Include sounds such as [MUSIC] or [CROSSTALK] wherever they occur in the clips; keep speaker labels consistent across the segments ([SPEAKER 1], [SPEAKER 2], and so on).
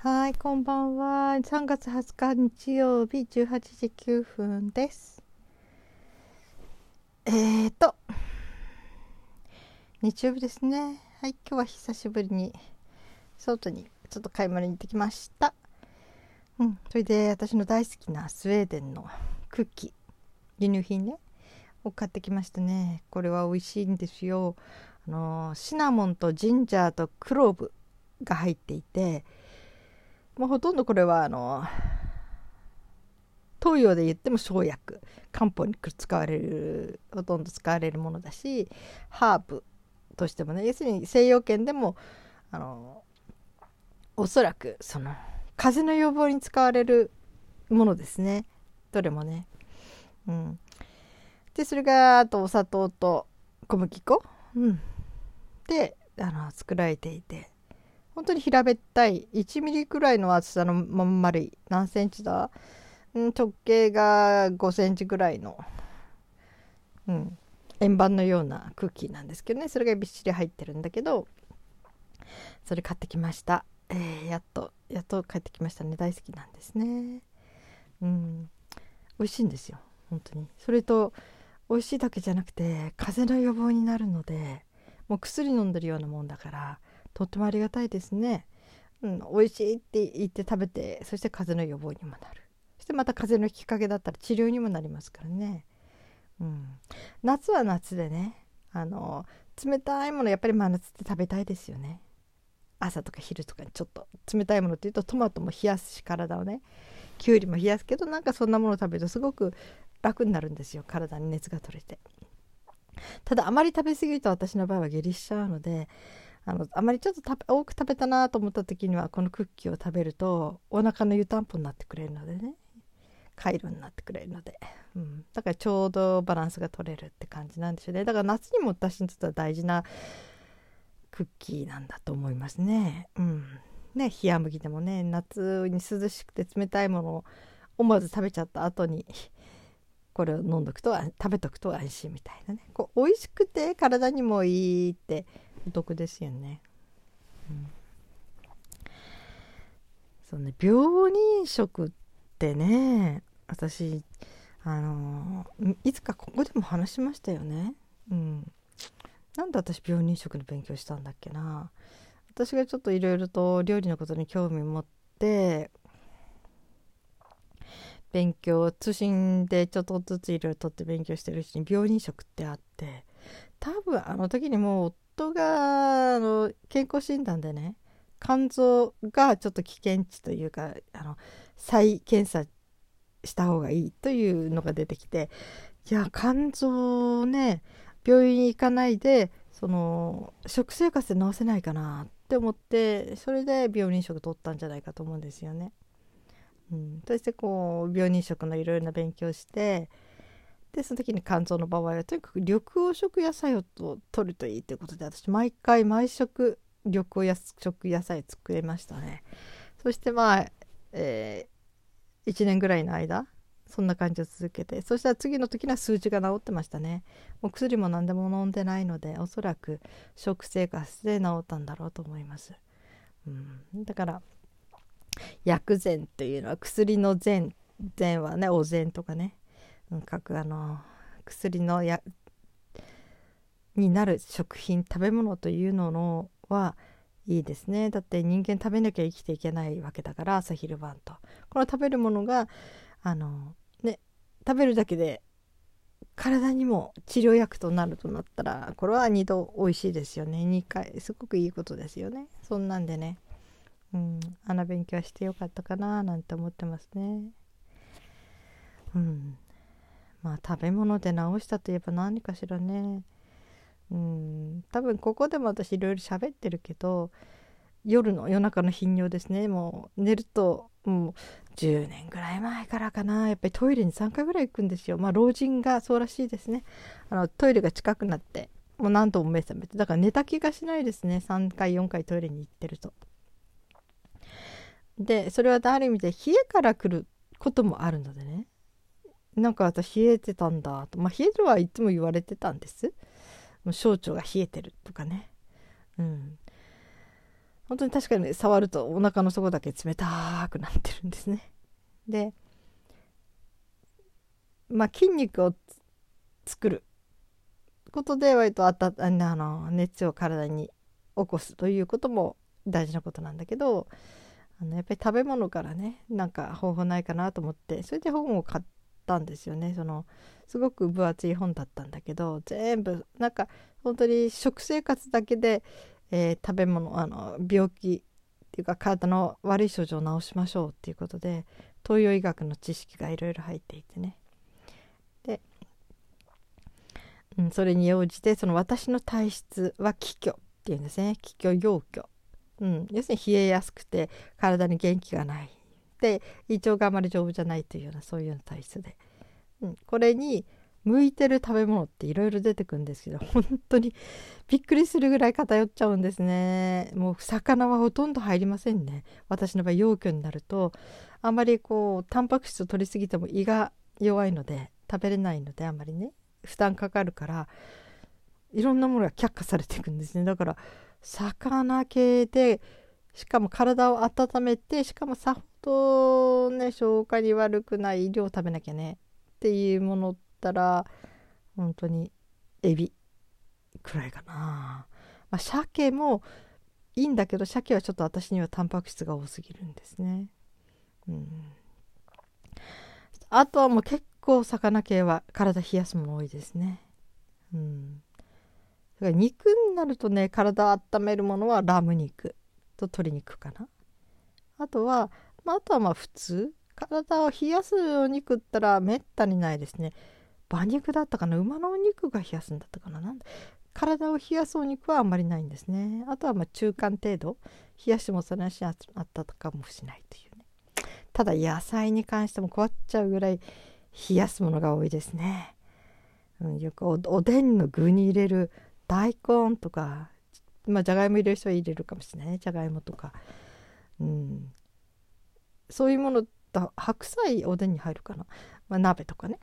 [SPEAKER 1] はい、こんばんは。3月20日日曜日18時9分です。えーと、日曜日ですね。はい、今日は久しぶりに外にちょっと買い物に行ってきました。うん、それで私の大好きなスウェーデンのクッキー、輸入品ね、を買ってきましたね。これは美味しいんですよ。あのシナモンとジンジャーとクローブが入っていて、もうほとんどこれはあの東洋で言っても生薬。漢方に使われるほとんど使われるものだしハーブとしてもね要するに西洋圏でもあのおそらくその風邪の予防に使われるものですね。どれもね。うん、でそれがあとお砂糖と小麦粉、うん、であの作られていて。本当に平べったい1ミリくらいの厚さのまん丸い何センチだ、うん、直径が5センチぐらいの、うん、円盤のようなクッキーなんですけどね。それがびっしり入ってるんだけどそれ買ってきました、えー、やっとやっと帰ってきましたね。大好きなんですね。うん。美味しいんですよ。本当に。それと美味しいだけじゃなくて風邪の予防になるのでもう薬飲んでるようなもんだからとってもありがたいですね。うん、美味しいって言って食べてそして風邪の予防にもなる。そしてまた風邪のきっかけだったら治療にもなりますからね、うん、夏は夏でねあの冷たいものやっぱり真夏って食べたいですよね。朝とか昼とかにちょっと。冷たいものっていうとトマトも冷やすし体をねきゅうりも冷やすけどなんかそんなもの食べるとすごく楽になるんですよ。体に熱が取れて。ただあまり食べ過ぎると私の場合は下痢しちゃうのであのあまりちょっと多く食べたなと思った時にはこのクッキーを食べるとお腹の湯たんぽになってくれるのでね。回路になってくれるので、うん、だからちょうどバランスが取れるって感じなんでしょうね。だから夏にも私にとっては大事なクッキーなんだと思いますね。うん、ね冷麦でもね夏に涼しくて冷たいものを思わず食べちゃった後にこれを飲んどくと食べとくと安心みたいなね。こう美味しくて体にもいいってお得ですよね。うん、そうね病人食ってね私あのいつかここでも話しましたよね。うん、なんで私病人食の勉強したんだっけな私がちょっといろいろと料理のことに興味持って勉強通信でちょっとずついろいろとって勉強してるうちに病人食ってあって多分あの時にもう夫があの健康診断でね肝臓がちょっと危険値というかあの再検査した方がいいというのが出てきていや肝臓ね病院に行かないでその食生活で治せないかなって思ってそれで病人食取ったんじゃないかと思うんですよね。うん、そしてこう病人食のいろいろな勉強してでその時に肝臓の場合はとにかく緑黄色野菜をと取るといいということで私毎回毎食緑黄色野菜作れましたね。そしてまあ、えー、1年ぐらいの間そんな感じを続けてそしたら次の時には数値が治ってましたね。お薬も何でも飲んでないのでおそらく食生活で治ったんだろうと思います、うん、だから薬膳というのは薬の膳膳はねお膳とかね各あの薬のやになる食品食べ物というののはいいですね。だって人間食べなきゃ生きていけないわけだから朝昼晩と。この食べるものがあのね食べるだけで体にも治療薬となるとなったらこれは2度美味しいですよね。2回すごくいいことですよね。そんなんでね。うん。あの勉強してよかったかななんて思ってますね。うん。まあ食べ物で治したといえば何かしらね。うん。多分ここでも私いろいろ喋ってるけど夜の夜中の頻尿ですね。もう寝るともう10年ぐらい前からかな。やっぱりトイレに3回ぐらい行くんですよ。まあ老人がそうらしいですね。あのトイレが近くなってもう何度も目覚めて。だから寝た気がしないですね。3回4回トイレに行ってると。でそれはある意味で冷えから来ることもあるのでね。なんか私冷えてたんだ。とまあ冷えるはいつも言われてたんです。もう小腸が冷えてるとかね。うん。本当に確かに触るとお腹の底だけ冷たくなってるんですね。でまあ筋肉を作ることで割とあたあの熱を体に起こすということも大事なことなんだけどあのやっぱり食べ物からねなんか方法ないかなと思ってそれで本を買ってたんですよね。そのすごく分厚い本だったんだけど全部なんか本当に食生活だけで、えー、食べ物あの病気っていうか体の悪い症状を治しましょうっていうことで東洋医学の知識がいろいろ入っていてね。で、うん、それに応じてその私の体質は気虚っていうんですね。気虚陽虚、うん、要するに冷えやすくて体に元気がない。で胃腸があまり丈夫じゃないというようなそういうような体質で、うん、これに向いてる食べ物っていろいろ出てくるんですけど [LAUGHS] 本当にびっくりするぐらい偏っちゃうんですね。もう魚はほとんど入りませんね。私の場合陽虚になるとあんまりこうタンパク質を取りすぎても胃が弱いので食べれないのであんまりね負担かかるからいろんなものが却下されていくんですね。だから魚系でしかも体を温めてしかもさほどね消化に悪くない量食べなきゃね。っていうものったら本当にエビくらいかな、まあ、鮭もいいんだけど鮭はちょっと私にはタンパク質が多すぎるんですね。うん。あとはもう結構魚系は体冷やすもの多いですね。うん。だから肉になるとね体温めるものはラム肉と鶏肉かな。あとは、まあ、あとはまあ普通。体を冷やすお肉ったらめったにないですね。馬肉だったかな。馬のお肉が冷やすんだったかな。なん体を冷やすお肉はあんまりないんですね。あとはまあ中間程度。冷やしてもそれなしあったとかもしないというね。ただ野菜に関しても困っちゃうぐらい冷やすものが多いですね、うん、よくおでんの具に入れる大根とかまあじゃがいも入れる人は入れるかもしれないね。じゃがいもとか。うん。そういうもの白菜おでんに入るかな、まあ、鍋とかね。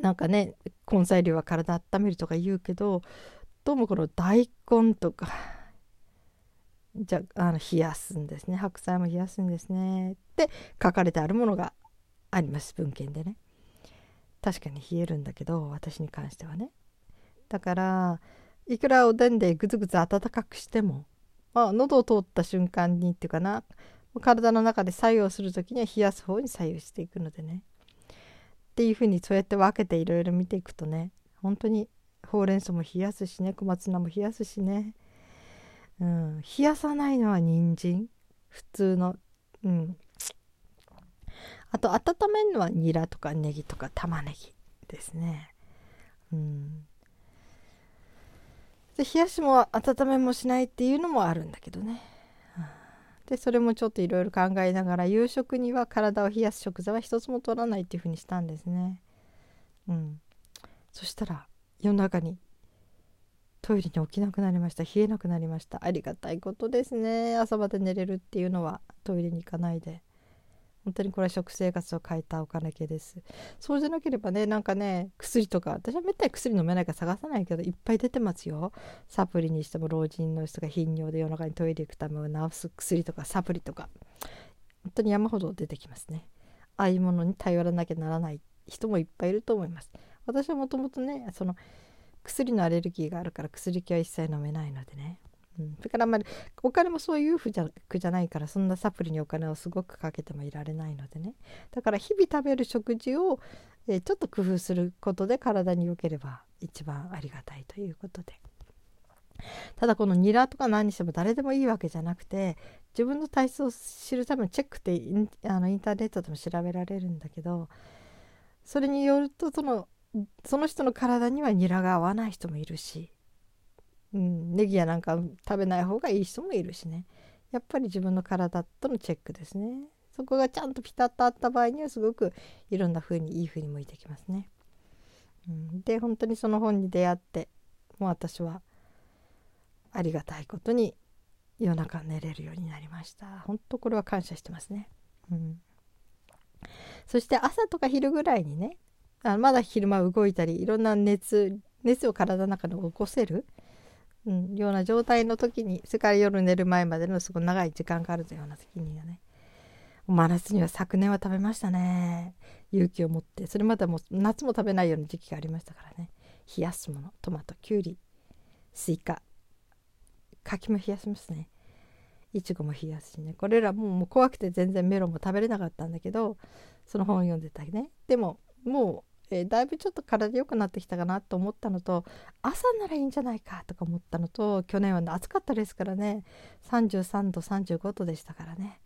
[SPEAKER 1] なんかね根菜類は体温めるとか言うけどどうもこの大根とかじゃあの冷やすんですね。白菜も冷やすんですね。って書かれてあるものがあります文献でね。確かに冷えるんだけど私に関してはね。だからいくらおでんでぐずぐず温かくしても、まあ、喉を通った瞬間にっていうかな。体の中で作用する時には冷やす方に左右していくのでね。っていうふうにそうやって分けていろいろ見ていくとね本当にほうれん草も冷やすしね小松菜も冷やすしね、うん、冷やさないのは人参。普通のうん。あと温めるのはニラとかネギとか玉ねぎですね。うん。で冷やしも温めもしないっていうのもあるんだけどね。でそれもちょっといろいろ考えながら夕食には体を冷やす食材は一つも取らないっていうふうにしたんですね。うん、そしたら夜中にトイレに起きなくなりました冷えなくなりましたありがたいことですね朝まで寝れるっていうのはトイレに行かないで。本当にこれは食生活を変えたお金系です。そうじゃなければね、なんかね、薬とか、私はめったに薬飲めないから探さないけど、いっぱい出てますよ。サプリにしても老人の人が頻尿で夜中にトイレ行くためを治す薬とかサプリとか、本当に山ほど出てきますね。ああいうものに頼らなきゃならない人もいっぱいいると思います。私はもともとね、その薬のアレルギーがあるから薬系は一切飲めないのでね。うん、それからあんまりお金もそういうふうじゃじゃないからそんなサプリにお金をすごくかけてもいられないのでね。だから日々食べる食事を、えー、ちょっと工夫することで体に良ければ一番ありがたいということで。ただこのニラとか何にしても誰でもいいわけじゃなくて自分の体質を知るためのチェックってインあのインターネットでも調べられるんだけどそれによるとそのその人の体にはニラが合わない人もいるしうん、ネギやなんか食べない方がいい人もいるしね。やっぱり自分の体とのチェックですね。そこがちゃんとピタッとあった場合にはすごくいろんな風にいい風に向いてきますね、うん、で本当にその本に出会ってもう私はありがたいことに夜中寝れるようになりました。本当これは感謝してますね、うん、そして朝とか昼ぐらいにねあまだ昼間動いたりいろんな熱熱を体の中で起こせるうん、ような状態の時にそれから夜寝る前までのすごい長い時間があるというような時にはね真夏には昨年は食べましたね。勇気を持ってそれまでも夏も食べないような時期がありましたからね。冷やすものトマトきゅうりスイカ。柿も冷やしますね。いちごも冷やすしね。これらももう怖くて全然メロンも食べれなかったんだけどその本を読んでたりね。でももうえ、だいぶちょっと体良くなってきたかなと思ったのと朝ならいいんじゃないかとか思ったのと去年は、暑かったですからね。33度35度でしたからね。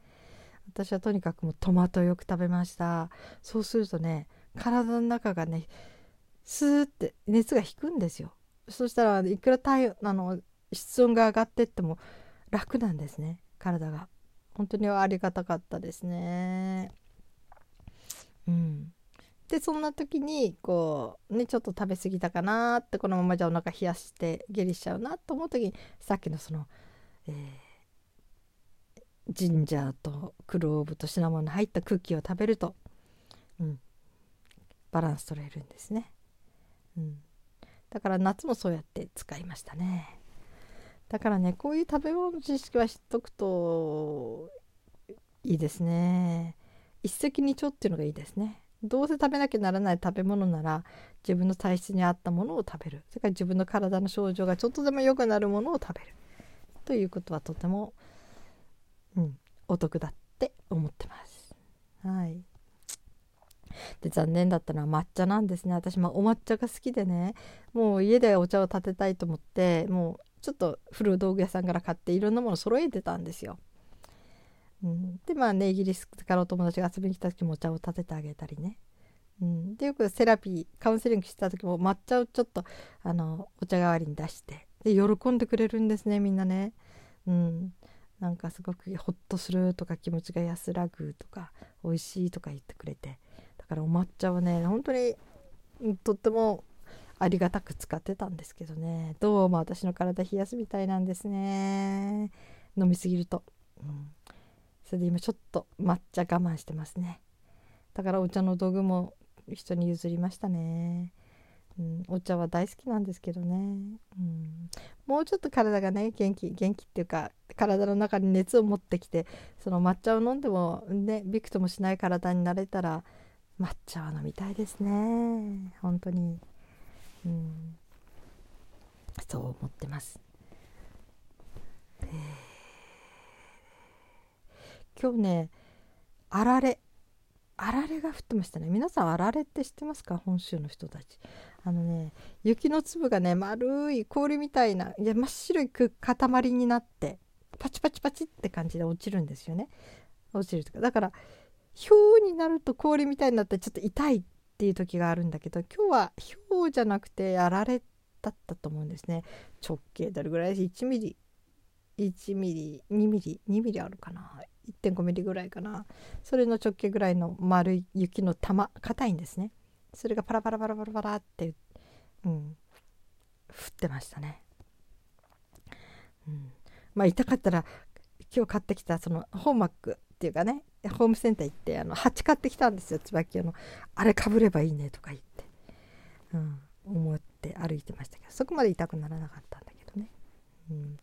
[SPEAKER 1] 私はとにかくもうトマトよく食べました。そうするとね体の中がねスーって熱が引くんですよ。そしたらいくら体あの室温が上がってっても楽なんですね。体が。本当にありがたかったですね。うん。でそんな時にこうねちょっと食べ過ぎたかなってこのままじゃお腹冷やして下痢しちゃうなと思う時にさっきのその、えー、ジンジャーとクローブとシナモンの入ったクッキーを食べると、うん、バランス取れるんですね、うん、だから夏もそうやって使いましたね。だからねこういう食べ物の知識は知っとくといいですね。一石二鳥っていうのがいいですね。どうせ食べなきゃならない食べ物なら自分の体質に合ったものを食べるそれから自分の体の症状がちょっとでも良くなるものを食べるということはとても、うん、お得だって思ってます。はいで残念だったのは抹茶なんですね私、まあ、お抹茶が好きでねもう家でお茶を立てたいと思ってもうちょっと古道具屋さんから買っていろんなもの揃えてたんですよ。でまあねイギリスからお友達が遊びに来た時もお茶を立ててあげたりね。うん、でよくセラピーカウンセリングした時も抹茶をちょっとあのお茶代わりに出して。で喜んでくれるんですねみんなね。うん、なんかすごくホッとするとか気持ちが安らぐとか美味しいとか言ってくれて。だからお抹茶はね本当にとってもありがたく使ってたんですけどね。どうも私の体冷やすみたいなんですね。飲みすぎると、うん、それで今ちょっと抹茶我慢してますね。だからお茶の道具も人に譲りましたね、うん、お茶は大好きなんですけどね、うん、もうちょっと体がね元気元気っていうか体の中に熱を持ってきてその抹茶を飲んでもねびくともしない体になれたら抹茶は飲みたいですね。本当に。うん、そう思ってます。えー、今日ねあられ。あられが降ってましたね。皆さんあられって知ってますか？本州の人たち。あのね雪の粒がね丸い氷みたいないや真っ白い塊になってパチパチパチって感じで落ちるんですよね。落ちるとか。だから氷になると氷みたいになってちょっと痛いっていう時があるんだけど今日は氷じゃなくてやられだったと思うんですね。直径どれぐらい1ミリ。1ミリ2ミリ2ミリあるかな。1.5ミリぐらいかな。それの直径ぐらいの丸い雪の玉硬いんですね。それがパラパラパラパラパラって、うん、降ってましたね、うん、まあ痛かったら今日買ってきたそのホーマックっていうかねホームセンター行ってあの鉢買ってきたんですよ椿の。あれかぶればいいねとか言って、うん、思って歩いてましたけどそこまで痛くならなかったんだけどね、うん、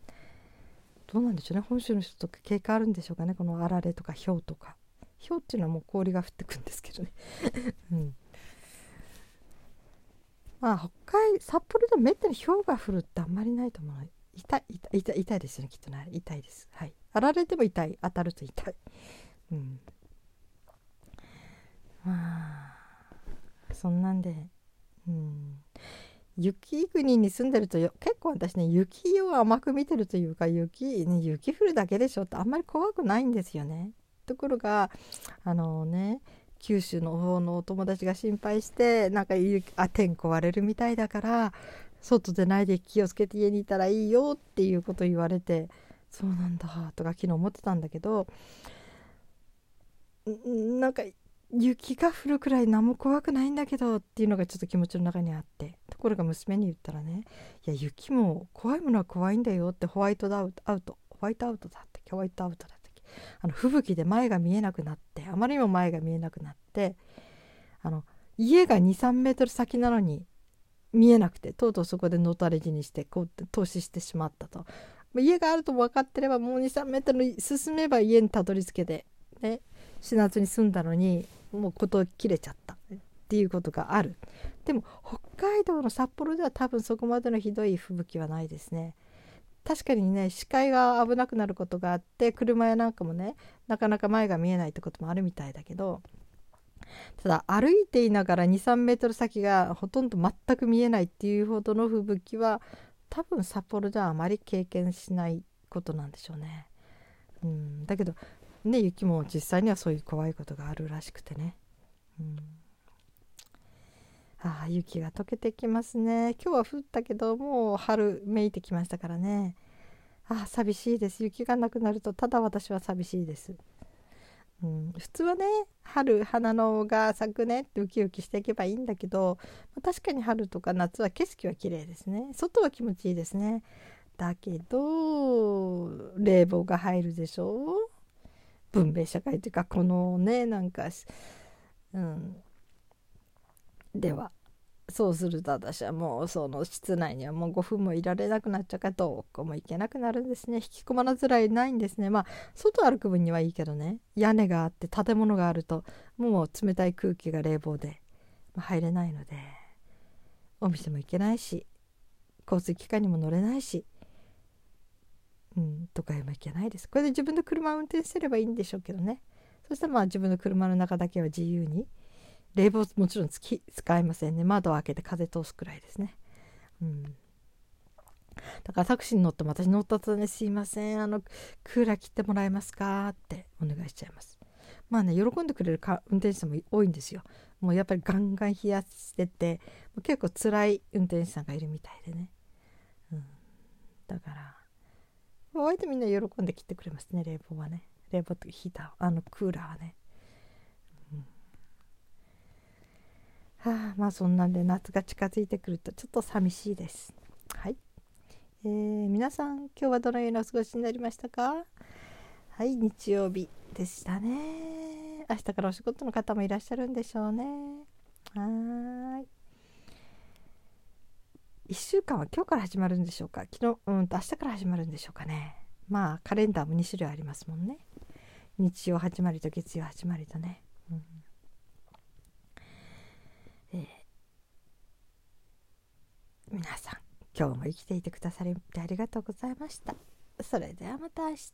[SPEAKER 1] どうなんでしょうね。本州の人とか経過あるんでしょうかね。このあられとか氷とか。氷っていうのはもう氷が降ってくんですけどね、[LAUGHS] うん、まあ北海札幌でもめったに氷が降るってあんまりないと思う痛い痛い痛い痛いですよね。きっとね。痛いです。はい。あられても痛い。当たると痛い。うん。まあそんなんで。うん。雪国に住んでると結構私ね雪を甘く見てるというか雪,、ね、雪降るだけでしょってあんまり怖くないんですよね。ところがあのね九州の方のお友達が心配してなんかあ天候割れるみたいだから外でないで気をつけて家にいたらいいよっていうこと言われてそうなんだとか昨日思ってたんだけどなんか雪が降るくらい何も怖くないんだけどっていうのがちょっと気持ちの中にあってところが娘に言ったらねいや雪も怖いものは怖いんだよってホワイトアウトホワイトアウトだったっけホワイトアウトだったっけ？あの吹雪で前が見えなくなってあまりにも前が見えなくなってあの家が23メートル先なのに見えなくてとうとうそこでのたれ死にしてこうって投資してしまったと。家があると分かってればもう23メートル進めば家にたどり着けて、ね、死なずに済んだのにもう事切れちゃったっていうことがある。でも北海道の札幌では多分そこまでのひどい吹雪はないですね。確かにね視界が危なくなることがあって車やなんかもねなかなか前が見えないってこともあるみたいだけどただ歩いていながら23メートル先がほとんど全く見えないっていうほどの吹雪は多分札幌ではあまり経験しないことなんでしょうね。うん、だけどね雪も実際にはそういう怖いことがあるらしくてね。うん。ああ雪が溶けてきますね。今日は降ったけどもう春めいてきましたからね。ああ寂しいです。雪がなくなるとただ私は寂しいです、うん、普通はね春花のが咲くねってウキウキしていけばいいんだけど、ま確かに春とか夏は景色は綺麗ですね。外は気持ちいいですね。だけど冷房が入るでしょ？う文明社会というかこのねなんかうん。ではそうすると私はもうその室内にはもう5分もいられなくなっちゃうからどこも行けなくなるんですね。引き込まなずらいないんですね。まあ外歩く分にはいいけどね。屋根があって建物があるともう冷たい空気が冷房で入れないのでお店も行けないし交通機関にも乗れないしうん都会も行けないです。これで自分の車を運転すればいいんでしょうけどね。そしたらまあ自分の車の中だけは自由に冷房もちろん使いませんね。窓を開けて風通すくらいですね。うん。だからタクシーに乗っても私乗ったとねすいません。あのクーラー切ってもらえますか？ってお願いしちゃいます。まあね喜んでくれるか運転手さんも多いんですよ。もうやっぱりガンガン冷やしてて結構辛い運転手さんがいるみたいでね、うん、だから割とみんな喜んで切ってくれますね。冷房はね。冷房とヒーターあのクーラーはね。はあ、まあそんなんで夏が近づいてくるとちょっと寂しいです。はい、えー、皆さん今日はどのようなお過ごしになりましたか？はい日曜日でしたね。明日からお仕事の方もいらっしゃるんでしょうね。はい1週間は今日から始まるんでしょうか？昨日うんと明日から始まるんでしょうかね。まあカレンダーも2種類ありますもんね。日曜始まりと月曜始まりとね、うん。え皆さん今日も生きていてくださりありがとうございました。それではまた明日。